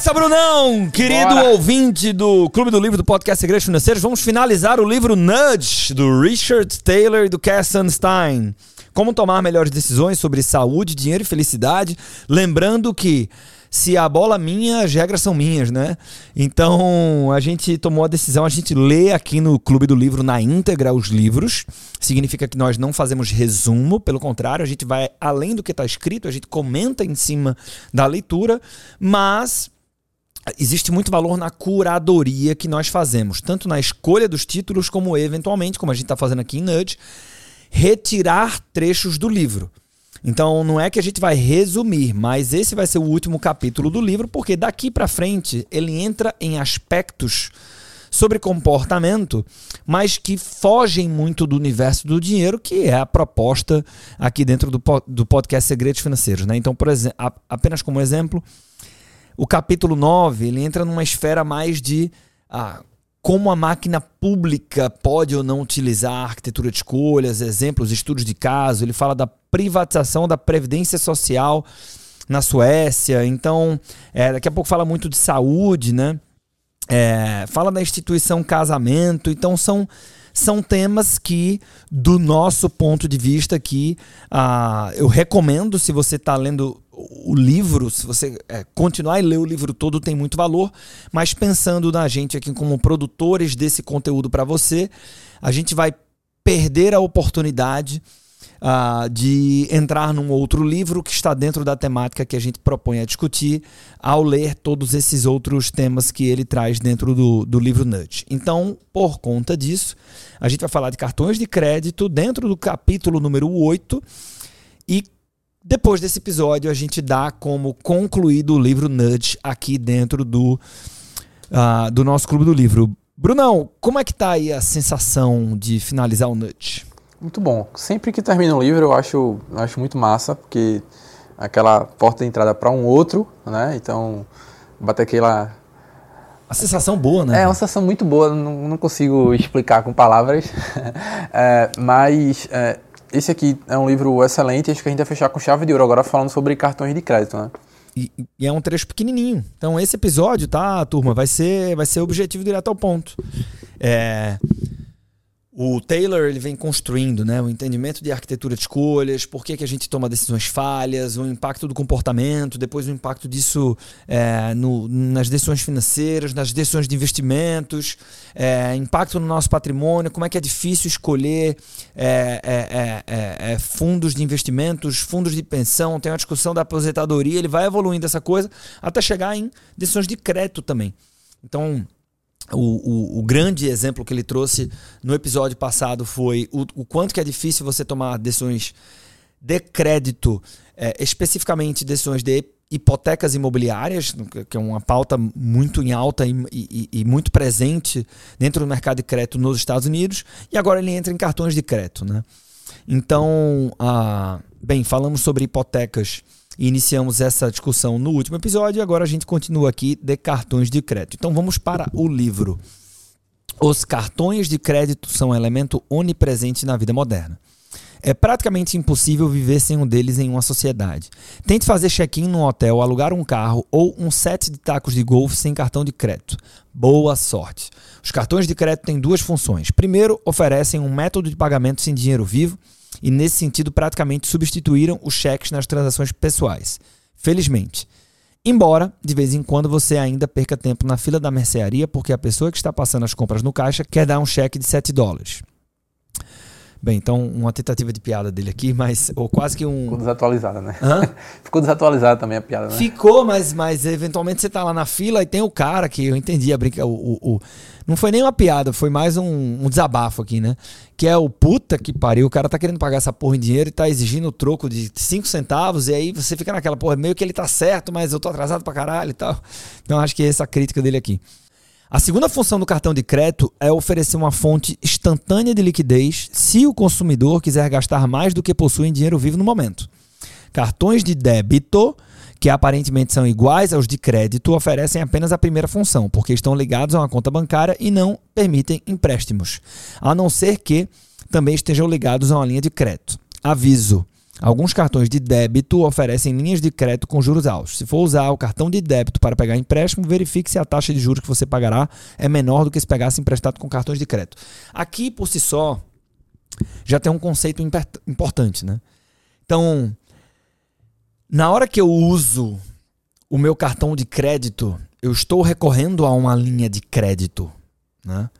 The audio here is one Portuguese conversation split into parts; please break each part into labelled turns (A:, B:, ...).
A: nessa, Brunão! Querido
B: Bora.
A: ouvinte do Clube do Livro do Podcast Segredos Financeiros, vamos finalizar o livro Nudge, do Richard Taylor e do Cass Sunstein. Como tomar melhores decisões sobre saúde, dinheiro e felicidade. Lembrando que se a bola é minha, as regras são minhas, né? Então a gente tomou a decisão, a gente lê aqui no Clube do Livro na íntegra os livros. Significa que nós não fazemos resumo, pelo contrário, a gente vai além do que está escrito, a gente comenta em cima da leitura, mas existe muito valor na curadoria que nós fazemos, tanto na escolha dos títulos, como eventualmente, como a gente está fazendo aqui em Nudge, retirar trechos do livro. Então não é que a gente vai resumir, mas esse vai ser o último capítulo do livro, porque daqui para frente ele entra em aspectos sobre comportamento, mas que fogem muito do universo do dinheiro, que é a proposta aqui dentro do, do podcast Segredos Financeiros. Né? Então, por exemplo, apenas como exemplo, o capítulo 9 ele entra numa esfera mais de ah, como a máquina pública pode ou não utilizar a arquitetura de escolhas, exemplos, estudos de caso. Ele fala da privatização da previdência social na Suécia. Então, é, daqui a pouco fala muito de saúde, né? É, fala da instituição casamento. Então, são, são temas que, do nosso ponto de vista aqui, ah, eu recomendo, se você está lendo o livro, se você é, continuar e ler o livro todo, tem muito valor. Mas pensando na gente aqui como produtores desse conteúdo para você, a gente vai perder a oportunidade ah, de entrar num outro livro que está dentro da temática que a gente propõe a discutir ao ler todos esses outros temas que ele traz dentro do, do livro Nudge. Então, por conta disso, a gente vai falar de cartões de crédito dentro do capítulo número 8 e depois desse episódio, a gente dá como concluído o livro Nudge aqui dentro do, uh, do nosso clube do livro. Brunão, como é que tá aí a sensação de finalizar o Nudge?
B: Muito bom. Sempre que termina um livro, eu acho, eu acho muito massa, porque aquela porta de entrada para um outro, né? Então, bater aquela.
A: A sensação boa, né?
B: É uma sensação muito boa, não, não consigo explicar com palavras. é, mas é, esse aqui é um livro excelente, acho que a gente vai fechar com chave de ouro agora falando sobre cartões de crédito, né?
A: E, e, é um trecho pequenininho. Então esse episódio, tá, turma, vai ser, vai ser objetivo direto ao ponto. É, o Taylor ele vem construindo né, o entendimento de arquitetura de escolhas, por que, que a gente toma decisões falhas, o impacto do comportamento, depois o impacto disso é, no, nas decisões financeiras, nas decisões de investimentos, é, impacto no nosso patrimônio, como é que é difícil escolher é, fundos de investimentos, fundos de pensão, tem uma discussão da aposentadoria, ele vai evoluindo essa coisa até chegar em decisões de crédito também. Então, o, o, o, grande exemplo que ele trouxe no episódio passado foi o, o quanto que é difícil você tomar decisões de crédito, é, especificamente decisões de hipotecas imobiliárias, que é uma pauta muito em alta e, e, e, muito presente dentro do mercado de crédito nos Estados Unidos, e agora ele entra em cartões de crédito. Né? Então, ah, bem, falamos sobre hipotecas e iniciamos essa discussão no último episódio e agora a gente continua aqui de cartões de crédito. Então vamos para o livro. Os cartões de crédito são um elemento onipresente na vida moderna. É praticamente impossível viver sem um deles em uma sociedade. Tente fazer check-in num hotel, alugar um carro ou um set de tacos de golfe sem cartão de crédito. Boa sorte! Os cartões de crédito têm duas funções. Primeiro, oferecem um método de pagamento sem dinheiro vivo e, nesse sentido, praticamente substituíram os cheques nas transações pessoais. Felizmente. Embora, de vez em quando, você ainda perca tempo na fila da mercearia porque a pessoa que está passando as compras no caixa quer dar um cheque de 7 dólares. Bem, então, uma tentativa de piada dele aqui, mas. Ou quase que um.
B: Ficou desatualizada, né?
A: Hã?
B: Ficou desatualizada também a piada, né?
A: Ficou, mas, mas eventualmente você tá lá na fila e tem o cara que eu entendi a brinca. O, o, o, não foi nem uma piada, foi mais um, um, desabafo aqui, né? Que é o puta que pariu. O cara tá querendo pagar essa porra em dinheiro e tá exigindo o troco de 5 centavos. E aí você fica naquela, porra, meio que ele tá certo, mas eu tô atrasado pra caralho e tal. Então acho que é essa a crítica dele aqui. A segunda função do cartão de crédito é oferecer uma fonte instantânea de liquidez se o consumidor quiser gastar mais do que possui em dinheiro vivo no momento. Cartões de débito, que aparentemente são iguais aos de crédito, oferecem apenas a primeira função, porque estão ligados a uma conta bancária e não permitem empréstimos, a não ser que também estejam ligados a uma linha de crédito. Aviso: Alguns cartões de débito oferecem linhas de crédito com juros altos. Se for usar o cartão de débito para pegar empréstimo, verifique se a taxa de juros que você pagará é menor do que se pegasse emprestado com cartões de crédito. Aqui, por si só, já tem um conceito importante, né? Então, na hora que eu uso o meu cartão de crédito, eu estou recorrendo a uma linha de crédito, né?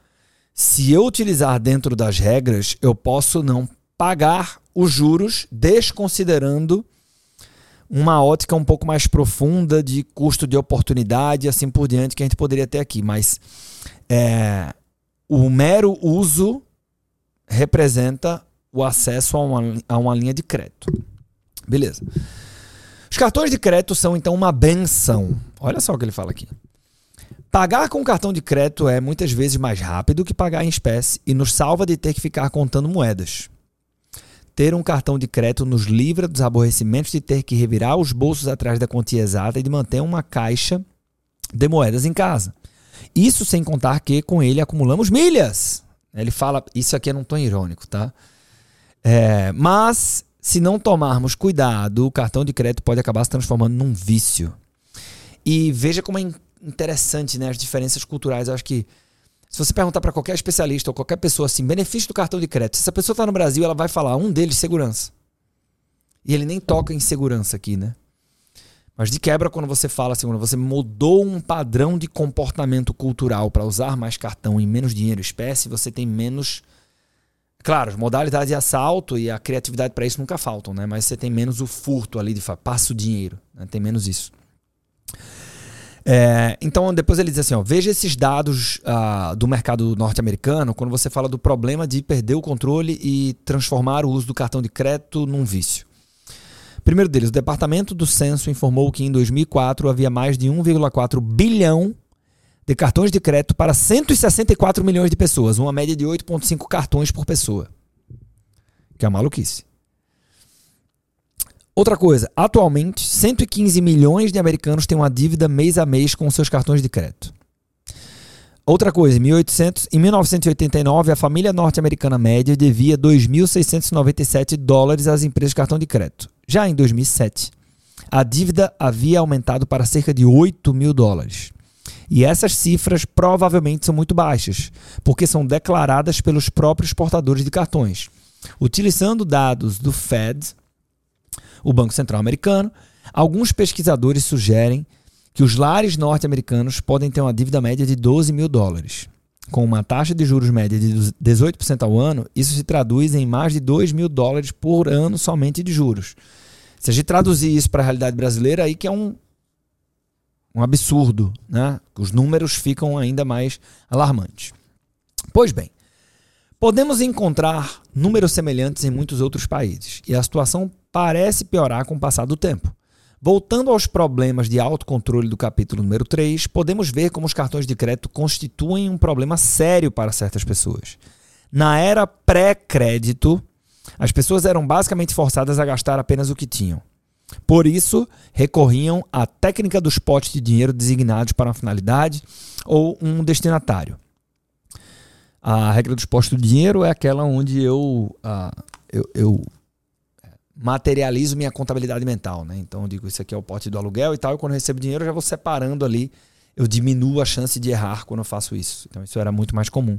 A: Se eu utilizar dentro das regras, eu posso não pagar os juros, desconsiderando uma ótica um pouco mais profunda de custo de oportunidade e assim por diante que a gente poderia ter aqui. Mas é, o mero uso representa o acesso a uma, a uma linha de crédito. Beleza. Os cartões de crédito são então uma benção. Olha só o que ele fala aqui. Pagar com cartão de crédito é muitas vezes mais rápido que pagar em espécie e nos salva de ter que ficar contando moedas. Ter um cartão de crédito nos livra dos aborrecimentos de ter que revirar os bolsos atrás da quantia exata e de manter uma caixa de moedas em casa. Isso sem contar que com ele acumulamos milhas. Ele fala, isso aqui é num tom irônico, tá? É, mas se não tomarmos cuidado, o cartão de crédito pode acabar se transformando num vício. E veja como é interessante né, as diferenças culturais. Eu acho que se você perguntar para qualquer especialista ou qualquer pessoa assim, benefício do cartão de crédito, se essa pessoa está no Brasil, ela vai falar um deles, segurança. E ele nem toca em segurança aqui, né? Mas de quebra, quando você fala assim, quando você mudou um padrão de comportamento cultural para usar mais cartão e menos dinheiro espécie, você tem menos. Claro, as modalidades de assalto e a criatividade para isso nunca faltam, né? Mas você tem menos o furto ali de passa o dinheiro, né? tem menos isso. É, então, depois ele diz assim: ó, veja esses dados uh, do mercado norte-americano quando você fala do problema de perder o controle e transformar o uso do cartão de crédito num vício. Primeiro deles, o Departamento do Censo informou que em 2004 havia mais de 1,4 bilhão de cartões de crédito para 164 milhões de pessoas, uma média de 8,5 cartões por pessoa. Que é maluquice. Outra coisa, atualmente 115 milhões de americanos têm uma dívida mês a mês com seus cartões de crédito. Outra coisa, em, 1800, em 1989, a família norte-americana média devia 2.697 dólares às empresas de cartão de crédito. Já em 2007, a dívida havia aumentado para cerca de 8 mil dólares. E essas cifras provavelmente são muito baixas, porque são declaradas pelos próprios portadores de cartões. Utilizando dados do Fed, o Banco Central Americano, alguns pesquisadores sugerem que os lares norte-americanos podem ter uma dívida média de 12 mil dólares. Com uma taxa de juros média de 18% ao ano, isso se traduz em mais de 2 mil dólares por ano somente de juros. Se a gente traduzir isso para a realidade brasileira, aí que é um, um absurdo, né? Os números ficam ainda mais alarmantes. Pois bem, podemos encontrar números semelhantes em muitos outros países, e a situação parece piorar com o passar do tempo. Voltando aos problemas de autocontrole do capítulo número 3, podemos ver como os cartões de crédito constituem um problema sério para certas pessoas. Na era pré-crédito, as pessoas eram basicamente forçadas a gastar apenas o que tinham. Por isso, recorriam à técnica dos potes de dinheiro designados para uma finalidade ou um destinatário. A regra dos postos de dinheiro é aquela onde eu, uh, eu, eu materializo minha contabilidade mental, né? Então eu digo, isso aqui é o pote do aluguel e tal, e quando eu recebo dinheiro eu já vou separando ali, eu diminuo a chance de errar quando eu faço isso. Então isso era muito mais comum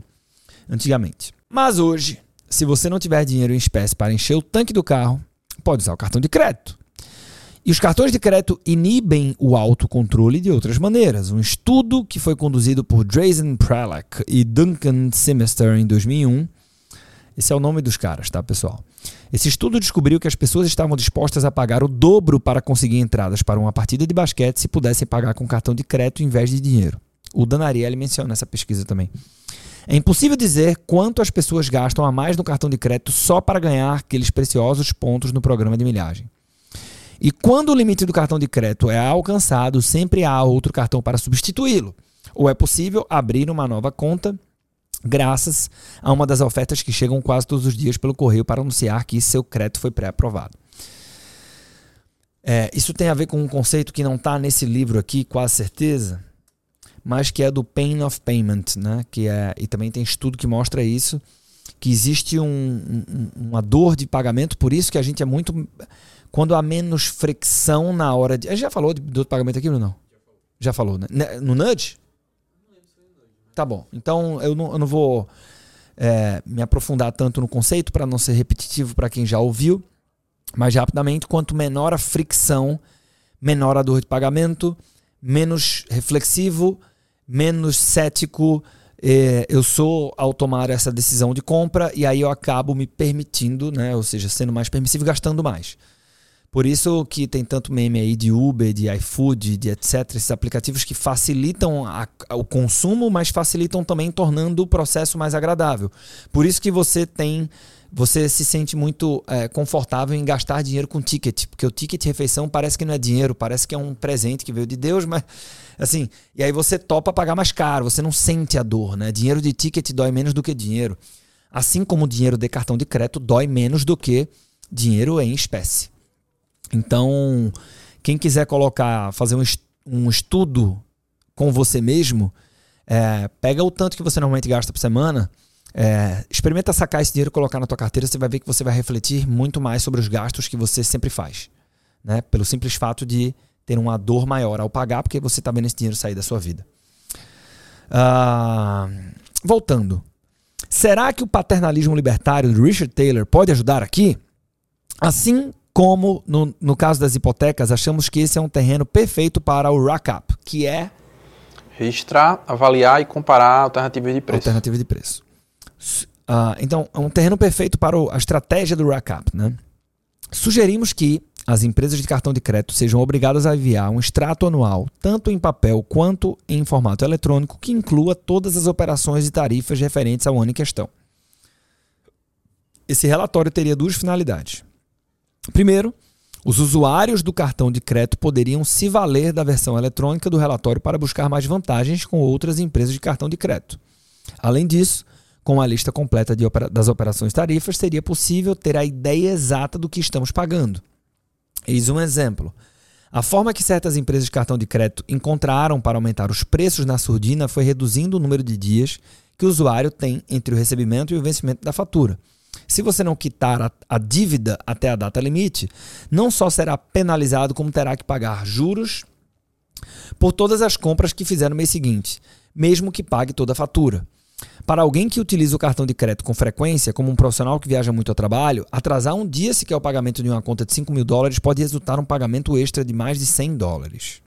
A: antigamente. Mas hoje, se você não tiver dinheiro em espécie para encher o tanque do carro, pode usar o cartão de crédito. E os cartões de crédito inibem o autocontrole de outras maneiras. Um estudo que foi conduzido por Drazen Prelak e Duncan Semester em 2001 esse é o nome dos caras, tá, pessoal? Esse estudo descobriu que as pessoas estavam dispostas a pagar o dobro para conseguir entradas para uma partida de basquete se pudessem pagar com cartão de crédito em vez de dinheiro. O Dan Ariely menciona essa pesquisa também. É impossível dizer quanto as pessoas gastam a mais no cartão de crédito só para ganhar aqueles preciosos pontos no programa de milhagem. E quando o limite do cartão de crédito é alcançado, sempre há outro cartão para substituí-lo. Ou é possível abrir uma nova conta graças a uma das ofertas que chegam quase todos os dias pelo correio para anunciar que seu crédito foi pré-aprovado. É, isso tem a ver com um conceito que não está nesse livro aqui, quase certeza, mas que é do pain of payment, né? Que é, e também tem estudo que mostra isso, que existe um, um, uma dor de pagamento, por isso que a gente é muito. Quando há menos fricção na hora de. A gente já falou de dor de pagamento aqui, não? Já falou, né? No Nudge? Tá bom. Então eu não, eu não vou é, me aprofundar tanto no conceito para não ser repetitivo para quem já ouviu. Mas rapidamente, quanto menor a fricção, menor a dor de pagamento, menos reflexivo, menos cético é, eu sou ao tomar essa decisão de compra e aí eu acabo me permitindo, né, ou seja, sendo mais permissivo, gastando mais. Por isso que tem tanto meme aí de Uber, de iFood, de etc, esses aplicativos que facilitam a, o consumo, mas facilitam também tornando o processo mais agradável. Por isso que você tem você se sente muito é, confortável em gastar dinheiro com ticket, porque o ticket refeição parece que não é dinheiro, parece que é um presente que veio de Deus, mas assim, e aí você topa pagar mais caro, você não sente a dor, né? Dinheiro de ticket dói menos do que dinheiro. Assim como o dinheiro de cartão de crédito dói menos do que dinheiro em espécie. Então, quem quiser colocar, fazer um, um estudo com você mesmo, é, pega o tanto que você normalmente gasta por semana é, experimenta sacar esse dinheiro e colocar na tua carteira, você vai ver que você vai refletir muito mais sobre os gastos que você sempre faz. Né? Pelo simples fato de ter uma dor maior ao pagar, porque você está vendo esse dinheiro sair da sua vida. Ah, voltando. Será que o paternalismo libertário do Richard Taylor pode ajudar aqui? Assim como no, no caso das hipotecas, achamos que esse é um terreno perfeito para o rack-up, que é
B: registrar, avaliar e comparar alternativas de preço.
A: Alternativa de preço. Uh, então, é um terreno perfeito para a estratégia do rack-up. Né? Sugerimos que as empresas de cartão de crédito sejam obrigadas a enviar um extrato anual, tanto em papel quanto em formato eletrônico, que inclua todas as operações e tarifas referentes ao ano em questão. Esse relatório teria duas finalidades. Primeiro, os usuários do cartão de crédito poderiam se valer da versão eletrônica do relatório para buscar mais vantagens com outras empresas de cartão de crédito. Além disso, com a lista completa opera das operações tarifas, seria possível ter a ideia exata do que estamos pagando. Eis um exemplo. A forma que certas empresas de cartão de crédito encontraram para aumentar os preços na surdina foi reduzindo o número de dias que o usuário tem entre o recebimento e o vencimento da fatura. Se você não quitar a, a dívida até a data limite, não só será penalizado, como terá que pagar juros por todas as compras que fizer no mês seguinte, mesmo que pague toda a fatura. Para alguém que utiliza o cartão de crédito com frequência, como um profissional que viaja muito ao trabalho, atrasar um dia sequer o pagamento de uma conta de 5 mil dólares pode resultar um pagamento extra de mais de 100 dólares.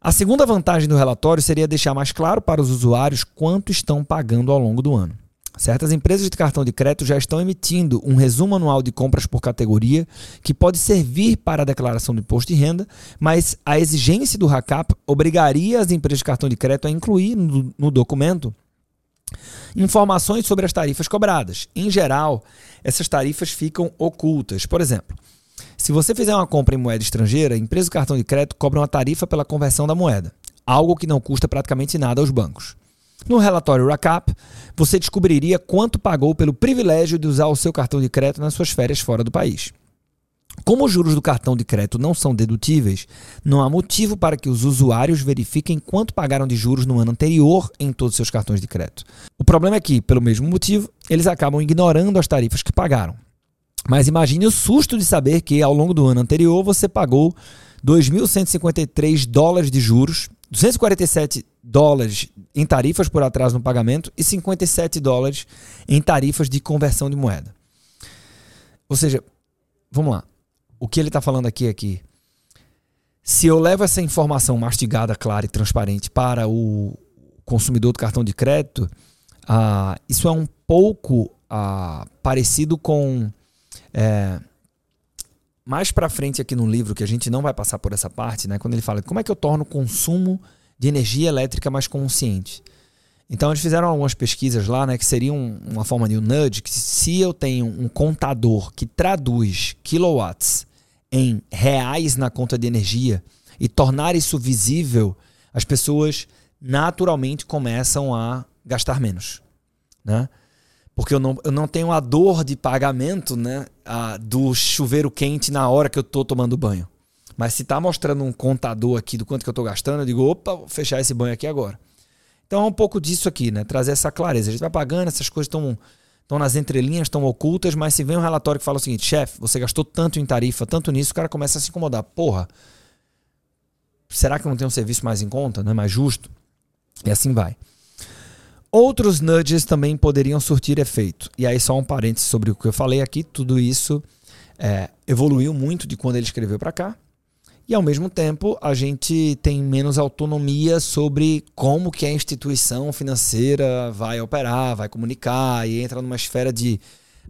A: A segunda vantagem do relatório seria deixar mais claro para os usuários quanto estão pagando ao longo do ano. Certas empresas de cartão de crédito já estão emitindo um resumo anual de compras por categoria que pode servir para a declaração do imposto de renda, mas a exigência do RACAP obrigaria as empresas de cartão de crédito a incluir no, no documento informações sobre as tarifas cobradas. Em geral, essas tarifas ficam ocultas. Por exemplo, se você fizer uma compra em moeda estrangeira, a empresa de cartão de crédito cobra uma tarifa pela conversão da moeda, algo que não custa praticamente nada aos bancos. No relatório RACAP, você descobriria quanto pagou pelo privilégio de usar o seu cartão de crédito nas suas férias fora do país. Como os juros do cartão de crédito não são dedutíveis, não há motivo para que os usuários verifiquem quanto pagaram de juros no ano anterior em todos os seus cartões de crédito. O problema é que, pelo mesmo motivo, eles acabam ignorando as tarifas que pagaram. Mas imagine o susto de saber que, ao longo do ano anterior, você pagou 2.153 dólares de juros, 247 dólares em tarifas por atraso no pagamento e 57 dólares em tarifas de conversão de moeda. Ou seja, vamos lá. O que ele está falando aqui é que se eu levo essa informação mastigada, clara e transparente para o consumidor do cartão de crédito, ah, isso é um pouco ah, parecido com. É, mais para frente aqui no livro, que a gente não vai passar por essa parte, né, quando ele fala como é que eu torno o consumo de energia elétrica mais consciente. Então eles fizeram algumas pesquisas lá, né, que seriam uma forma de um nudge, que se eu tenho um contador que traduz kilowatts em reais na conta de energia e tornar isso visível, as pessoas naturalmente começam a gastar menos, né? Porque eu não, eu não tenho a dor de pagamento, né, a, do chuveiro quente na hora que eu estou tomando banho. Mas se está mostrando um contador aqui do quanto que eu estou gastando, eu digo, opa, vou fechar esse banho aqui agora. Então é um pouco disso aqui, né? Trazer essa clareza. A gente vai pagando, essas coisas estão estão nas entrelinhas, estão ocultas, mas se vem um relatório que fala o seguinte, chefe, você gastou tanto em tarifa, tanto nisso, o cara começa a se incomodar. Porra, será que não tem um serviço mais em conta, né? mais justo? E assim vai. Outros nudges também poderiam surtir efeito. E aí, só um parênteses sobre o que eu falei aqui, tudo isso é, evoluiu muito de quando ele escreveu para cá. E ao mesmo tempo, a gente tem menos autonomia sobre como que a instituição financeira vai operar, vai comunicar e entra numa esfera de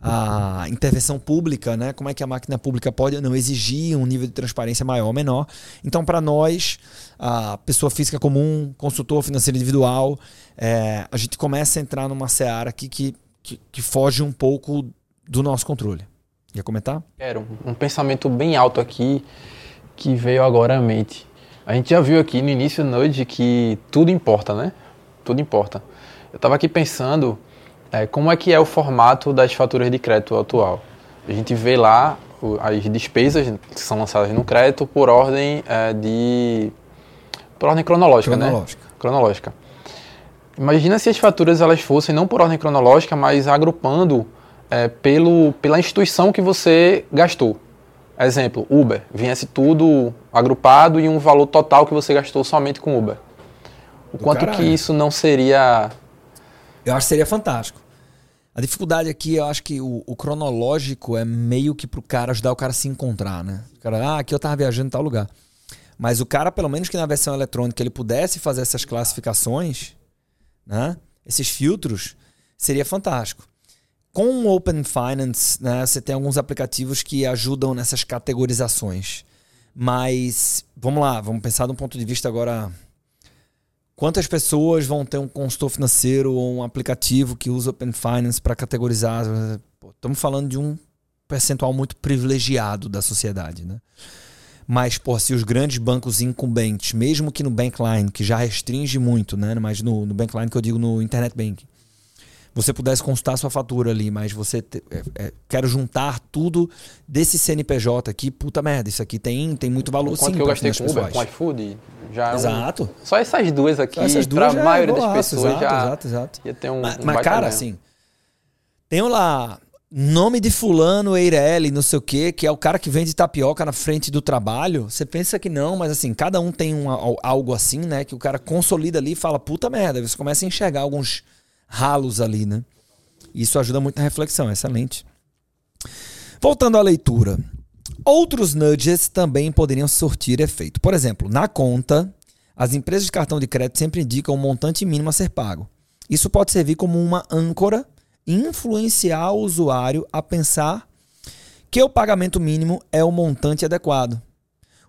A: a intervenção pública, né? Como é que a máquina pública pode não exigir um nível de transparência maior ou menor? Então, para nós, a pessoa física comum, consultor financeiro individual, é, a gente começa a entrar numa seara aqui que, que, que foge um pouco do nosso controle. Quer comentar?
B: Quero. Um pensamento bem alto aqui que veio agora à mente. A gente já viu aqui no início da noite que tudo importa, né? Tudo importa. Eu estava aqui pensando é, como é que é o formato das faturas de crédito atual. A gente vê lá as despesas que são lançadas no crédito por ordem é, de por ordem cronológica,
A: né? cronológica.
B: né? Cronológica. Imagina se as faturas elas fossem não por ordem cronológica, mas agrupando é, pelo, pela instituição que você gastou. Exemplo, Uber. Viesse tudo agrupado e um valor total que você gastou somente com Uber. O Do quanto caralho. que isso não seria.
A: Eu acho que seria fantástico. A dificuldade aqui, eu acho que o, o cronológico é meio que pro cara ajudar o cara a se encontrar, né? O cara, ah, aqui eu tava viajando em tal lugar. Mas o cara, pelo menos que na versão eletrônica ele pudesse fazer essas classificações, né? Esses filtros, seria fantástico. Com o Open Finance, né, você tem alguns aplicativos que ajudam nessas categorizações. Mas, vamos lá, vamos pensar de um ponto de vista agora. Quantas pessoas vão ter um consultor financeiro ou um aplicativo que usa Open Finance para categorizar? Estamos falando de um percentual muito privilegiado da sociedade, né? Mas, pô, se os grandes bancos incumbentes, mesmo que no Bankline, que já restringe muito, né? Mas no, no Bankline que eu digo no Internet Banking, você pudesse consultar sua fatura ali, mas você te, é, é, quero juntar tudo desse CNPJ aqui, puta merda, isso aqui tem, tem muito valor
B: Quanto
A: sim.
B: que eu gastei com Uber, com iFood, já é
A: Exato.
B: Um... Só essas duas aqui, para a maioria das pessoas
A: exato,
B: já
A: exato, exato.
B: ia ter um
A: Mas,
B: um
A: mas cara, assim, tem lá nome de fulano, Eireli, não sei o quê, que é o cara que vende tapioca na frente do trabalho. Você pensa que não, mas assim, cada um tem um, algo assim, né, que o cara consolida ali e fala, puta merda, você começa a enxergar alguns ralos ali, né? Isso ajuda muito na reflexão, excelente. Voltando à leitura. Outros nudges também poderiam sortir efeito. Por exemplo, na conta, as empresas de cartão de crédito sempre indicam um montante mínimo a ser pago. Isso pode servir como uma âncora e influenciar o usuário a pensar que o pagamento mínimo é o montante adequado.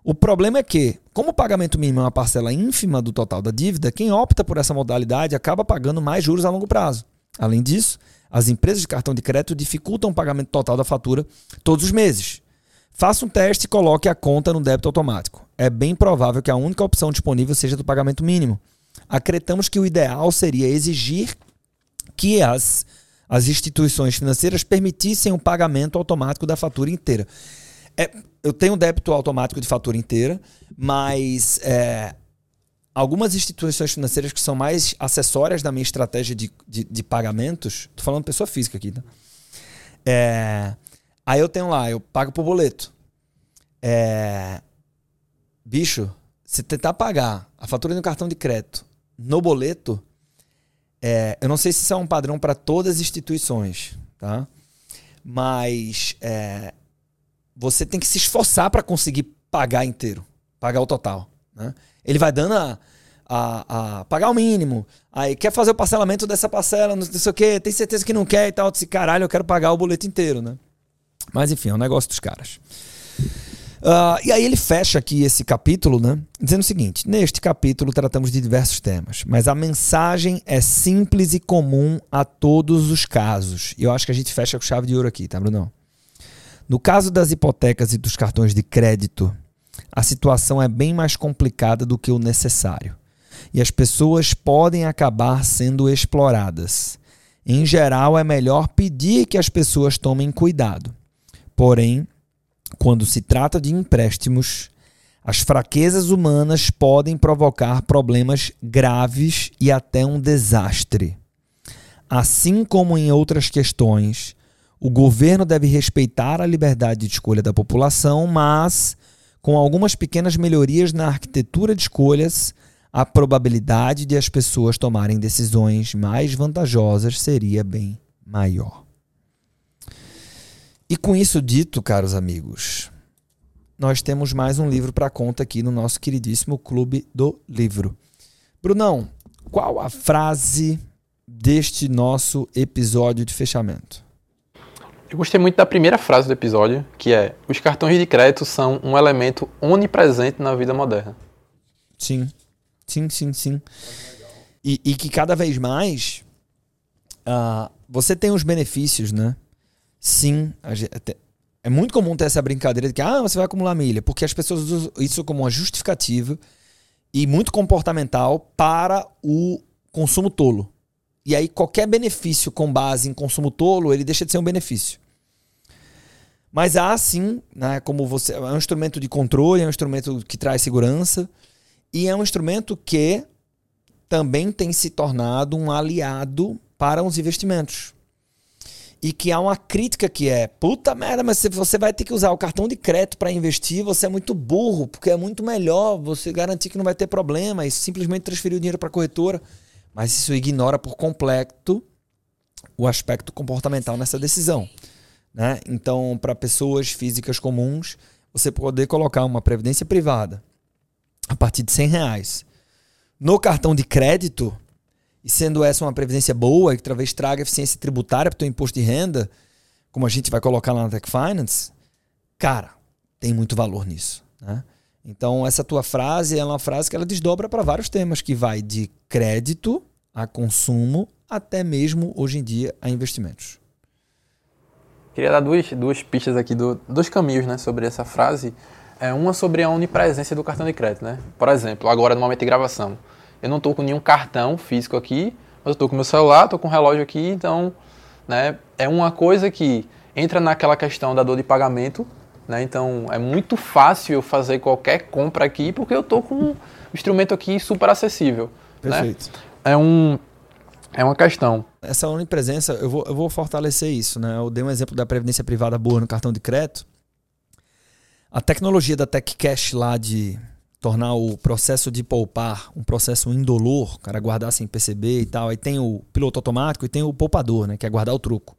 A: O problema é que, como o pagamento mínimo é uma parcela ínfima do total da dívida, quem opta por essa modalidade acaba pagando mais juros a longo prazo. Além disso, as empresas de cartão de crédito dificultam o pagamento total da fatura todos os meses. Faça um teste e coloque a conta no débito automático. É bem provável que a única opção disponível seja do pagamento mínimo. Acreditamos que o ideal seria exigir que as, as instituições financeiras permitissem o pagamento automático da fatura inteira. É, eu tenho débito automático de fatura inteira, mas é, algumas instituições financeiras que são mais acessórias da minha estratégia de, de, de pagamentos, tô falando pessoa física aqui, tá? É, aí eu tenho lá, eu pago por boleto. É, bicho, se tentar pagar a fatura do cartão de crédito no boleto, é, eu não sei se isso é um padrão para todas as instituições, tá? Mas é, você tem que se esforçar para conseguir pagar inteiro, pagar o total, né? Ele vai dando a, a, a, pagar o mínimo. Aí quer fazer o parcelamento dessa parcela, não sei o quê, tem certeza que não quer e tal. Disse, caralho, eu quero pagar o boleto inteiro, né? Mas enfim, é um negócio dos caras. Uh, e aí ele fecha aqui esse capítulo, né? Dizendo o seguinte: neste capítulo tratamos de diversos temas, mas a mensagem é simples e comum a todos os casos. E eu acho que a gente fecha com chave de ouro aqui, tá, Bruno? No caso das hipotecas e dos cartões de crédito, a situação é bem mais complicada do que o necessário. E as pessoas podem acabar sendo exploradas. Em geral, é melhor pedir que as pessoas tomem cuidado. Porém, quando se trata de empréstimos, As fraquezas humanas podem provocar problemas graves e até um desastre. Assim como em outras questões, o governo deve respeitar a liberdade de escolha da população, mas, com algumas pequenas melhorias na arquitetura de escolhas, a probabilidade de as pessoas tomarem decisões mais vantajosas seria bem maior. E com isso dito, caros amigos, nós temos mais um livro para conta aqui no nosso queridíssimo Clube do Livro. Brunão, qual a frase deste nosso episódio de fechamento?
B: Eu gostei muito da primeira frase do episódio, que é: os cartões de crédito são um elemento onipresente na vida moderna.
A: Sim, sim, sim, sim. E, e que cada vez mais uh, você tem os benefícios, né? Sim, é muito comum ter essa brincadeira de que ah, você vai acumular milha, porque as pessoas usam isso como uma justificativa e muito comportamental para o consumo tolo. E aí qualquer benefício com base em consumo tolo, ele deixa de ser um benefício. Mas há sim, né, como você, é um instrumento de controle, é um instrumento que traz segurança e é um instrumento que também tem se tornado um aliado para os investimentos e que há uma crítica que é: puta merda, mas você vai ter que usar o cartão de crédito para investir, você é muito burro, porque é muito melhor você garantir que não vai ter problema e simplesmente transferir o dinheiro para a corretora. Mas isso ignora por completo o aspecto comportamental nessa decisão. Né? Então, para pessoas físicas comuns, você poder colocar uma previdência privada a partir de 100 reais no cartão de crédito e sendo essa uma previdência boa, que talvez traga eficiência tributária para o imposto de renda, como a gente vai colocar lá na Tech Finance, cara, tem muito valor nisso. Né? Então, essa tua frase é uma frase que ela desdobra para vários temas, que vai de crédito a consumo, até mesmo hoje em dia a investimentos.
B: Queria dar duas, duas pistas aqui, do, dois caminhos né, sobre essa frase. É, uma sobre a onipresença do cartão de crédito. Né? Por exemplo, agora no momento de gravação, eu não estou com nenhum cartão físico aqui, mas eu estou com meu celular, estou com o relógio aqui, então né, é uma coisa que entra naquela questão da dor de pagamento. Né, então é muito fácil eu fazer qualquer compra aqui porque eu estou com um instrumento aqui super acessível. Né? Perfeito. Né? É, um, é uma questão.
A: Essa onipresença, eu vou, eu vou fortalecer isso. Né? Eu dei um exemplo da previdência privada boa no cartão de crédito. A tecnologia da TechCash lá de tornar o processo de poupar um processo indolor, o cara guardar sem perceber e tal. Aí tem o piloto automático e tem o poupador, né, que é guardar o troco.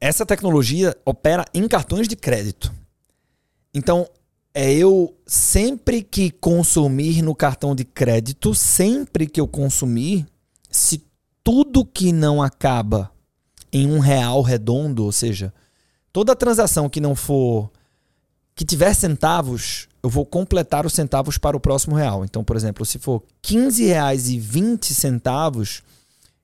A: Essa tecnologia opera em cartões de crédito. Então, é eu sempre que consumir no cartão de crédito, sempre que eu consumir, se tudo que não acaba em um real redondo, ou seja, toda transação que não for que tiver centavos, eu vou completar os centavos para o próximo real. Então, por exemplo, se for R$ 15,20,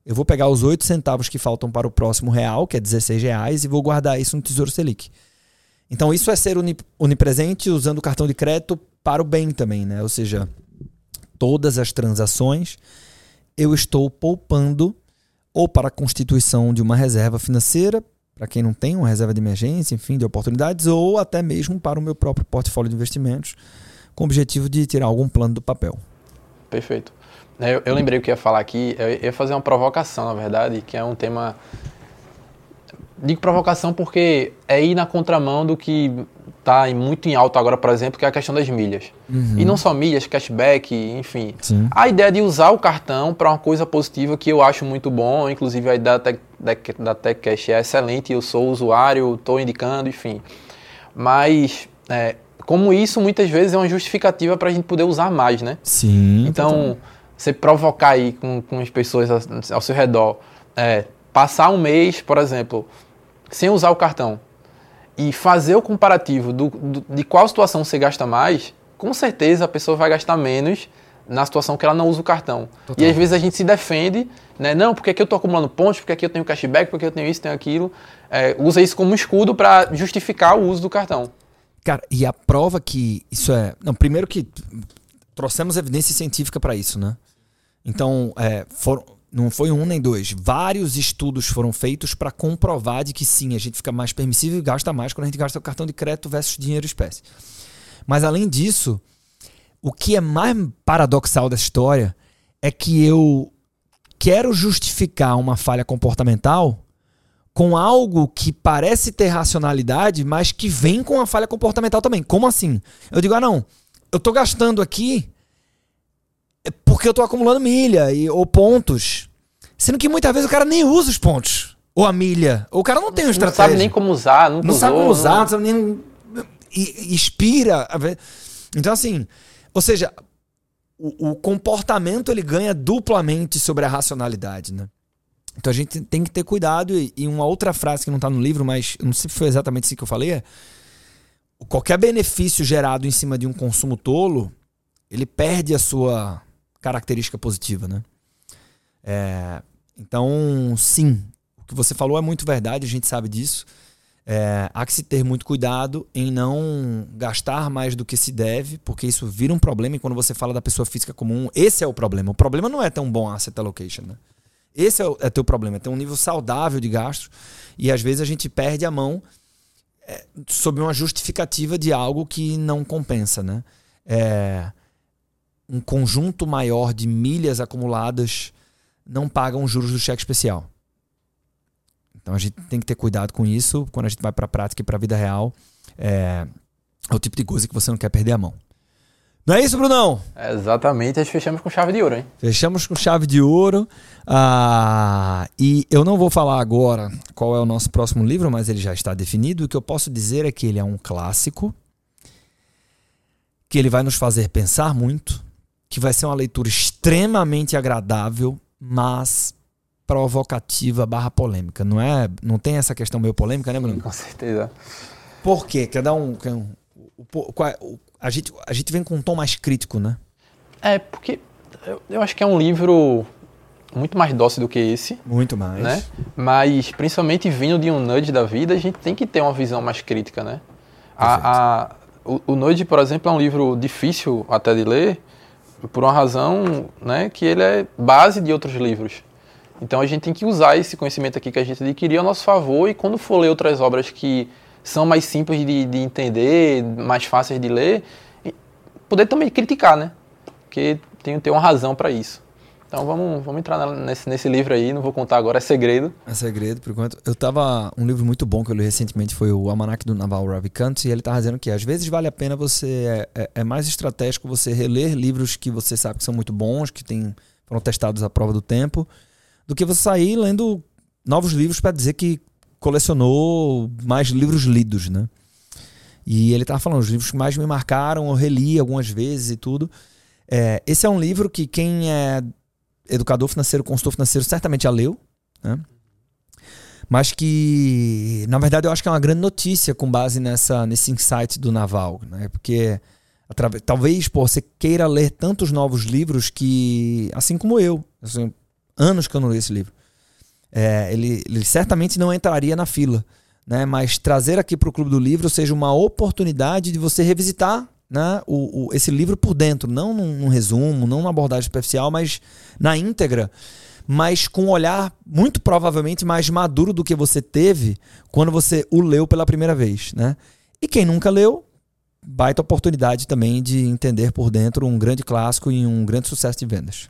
A: eu vou pegar os 8 centavos que faltam para o próximo real, que é R$ reais, e vou guardar isso no Tesouro Selic. Então, isso é ser onipresente usando o cartão de crédito para o bem também, né? Ou seja, todas as transações eu estou poupando ou para a constituição de uma reserva financeira para quem não tem uma reserva de emergência, enfim, de oportunidades, ou até mesmo para o meu próprio portfólio de investimentos, com o objetivo de tirar algum plano do papel.
B: Perfeito. É, eu, eu lembrei o que ia falar aqui, eu ia fazer uma provocação, na verdade, que é um tema. Digo provocação porque é ir na contramão do que está muito em alta agora, por exemplo, que é a questão das milhas. Uhum. E não só milhas, cashback, enfim. Sim. A ideia de usar o cartão para uma coisa positiva que eu acho muito bom, inclusive a ideia da, da, da TechCash é excelente, eu sou usuário, estou indicando, enfim. Mas, é, como isso muitas vezes é uma justificativa para a gente poder usar mais, né?
A: Sim.
B: Então, você provocar aí com, com as pessoas ao, seu redor, é, passar um mês, por exemplo, sem usar o cartão, e fazer o comparativo do, do, de qual situação você gasta mais, com certeza a pessoa vai gastar menos na situação que ela não usa o cartão. Total. E às vezes a gente se defende, né? Não, porque aqui eu estou acumulando pontos, porque aqui eu tenho cashback, porque eu tenho isso, tenho aquilo. É, usa isso como escudo para justificar o uso do cartão.
A: Cara, e a prova que isso é. Não, primeiro que trouxemos evidência científica para isso, né? Então, é, não foi um nem dois. Vários estudos foram feitos para comprovar de que sim, a gente fica mais permissível e gasta mais quando a gente gasta o cartão de crédito versus dinheiro espécie. Mas além disso, o que é mais paradoxal dessa história é que eu quero justificar uma falha comportamental com algo que parece ter racionalidade, mas que vem com uma falha comportamental também. Como assim? Eu digo, ah, não, eu tô gastando aqui porque eu tô acumulando milha e, ou pontos. Sendo que muitas vezes o cara nem usa os pontos. Ou a milha. Ou o cara não tem uma estratégia.
B: Não sabe nem como usar.
A: Não sabe como usar, não sabe nem. E, inspira. Então, assim. Ou seja, o, o, comportamento ele ganha duplamente sobre a racionalidade, né? Então a gente tem que ter cuidado. E, e uma outra frase que não está no livro, mas não sei se foi exatamente assim que eu falei, é qualquer benefício gerado em cima de um consumo tolo, ele perde a sua característica positiva, né? É, então, sim, o que você falou é muito verdade, a gente sabe disso. É, há que se ter muito cuidado em não gastar mais do que se deve, porque isso vira um problema. E quando você fala da pessoa física comum, esse é o problema. O problema não é tão bom asset allocation, né? Esse é o é teu problema, é ter um nível saudável de gastos. E às vezes a gente perde a mão é, sob uma justificativa de algo que não compensa, né? É, um conjunto maior de milhas acumuladas não pagam juros do cheque especial. Então a gente tem que ter cuidado com isso quando a gente vai para a prática e para a vida real. É, é, o tipo de coisa que você não quer perder a mão. Não é isso, Brunão?
B: É exatamente, a gente fechamos com chave de ouro, hein?
A: Fechamos com chave de ouro. Ah, e eu não vou falar agora qual é o nosso próximo livro, mas ele já está definido. O que eu posso dizer é que ele é um clássico, que ele vai nos fazer pensar muito, que vai ser uma leitura extremamente agradável, mas provocativa barra polêmica. Não é? Não tem essa questão meio polêmica, né, Bruno?
B: Com certeza.
A: Por quê? Quer dar um. um, um a, gente, a gente vem com um tom mais crítico, né?
B: É, porque eu, eu acho que é um livro muito mais dócil do que esse.
A: Muito mais.
B: Né? Mas, principalmente vindo de um nudge da vida, a gente tem que ter uma visão mais crítica, né? A, a, o, o Nudge, por exemplo, é um livro difícil até de ler, por uma razão né, que ele é base de outros livros. Então a gente tem que usar esse conhecimento aqui que a gente adquiriu a nosso favor e quando for ler outras obras que são mais simples de, de entender, mais fáceis de ler, poder também criticar, né? Porque tem que ter uma razão para isso. Então vamos, vamos entrar nesse, nesse livro aí, não vou contar agora, é segredo.
A: É segredo, por enquanto. Eu tava. Um livro muito bom que eu li recentemente foi o Almanac do Naval Ravikant, e ele tá dizendo que às vezes vale a pena você. É, é, é, mais estratégico você reler livros que você sabe que são muito bons, que tem, foram testados à prova do tempo, do que você sair lendo novos livros para dizer que colecionou mais livros lidos, né? E ele tava falando, os livros que mais me marcaram, eu reli algumas vezes e tudo. É, esse é um livro que quem é educador financeiro, consultor financeiro, certamente já leu, né? mas que, na verdade, eu acho que é uma grande notícia com base nessa, nesse insight do Naval, né? porque talvez pô, você queira ler tantos novos livros que, assim como eu, assim, anos que eu não li esse livro, é, ele, ele certamente não entraria na fila. Né? Mas trazer aqui para o Clube do Livro seja uma oportunidade de você revisitar né, o, o, esse livro por dentro, não num, num, resumo, não numa abordagem superficial, mas na íntegra, mas com um olhar muito provavelmente mais maduro do que você teve quando você o leu pela primeira vez. Né? E quem nunca leu, baita oportunidade também de entender por dentro um grande clássico e um grande sucesso de vendas.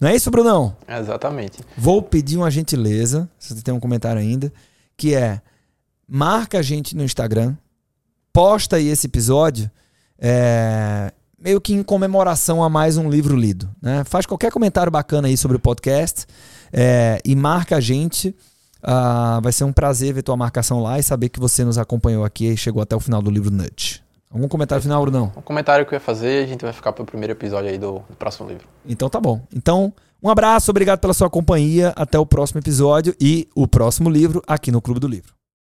A: Não é isso, Brunão?
B: Exatamente.
A: Vou pedir uma gentileza, se você tem um comentário ainda, que é marca a gente no Instagram, posta aí esse episódio é, meio que em comemoração a mais um livro lido. Né? Faz qualquer comentário bacana aí sobre o podcast é, e marca a gente. Ah, vai ser um prazer ver tua marcação lá e saber que você nos acompanhou aqui e chegou até o final do livro Nudge. Algum comentário final, Brunão?
B: Um comentário que eu ia fazer, a gente vai ficar para o primeiro episódio aí do, do próximo livro.
A: Então tá bom. Então, um abraço, obrigado pela sua companhia. Até o próximo episódio e o próximo livro aqui no Clube do Livro.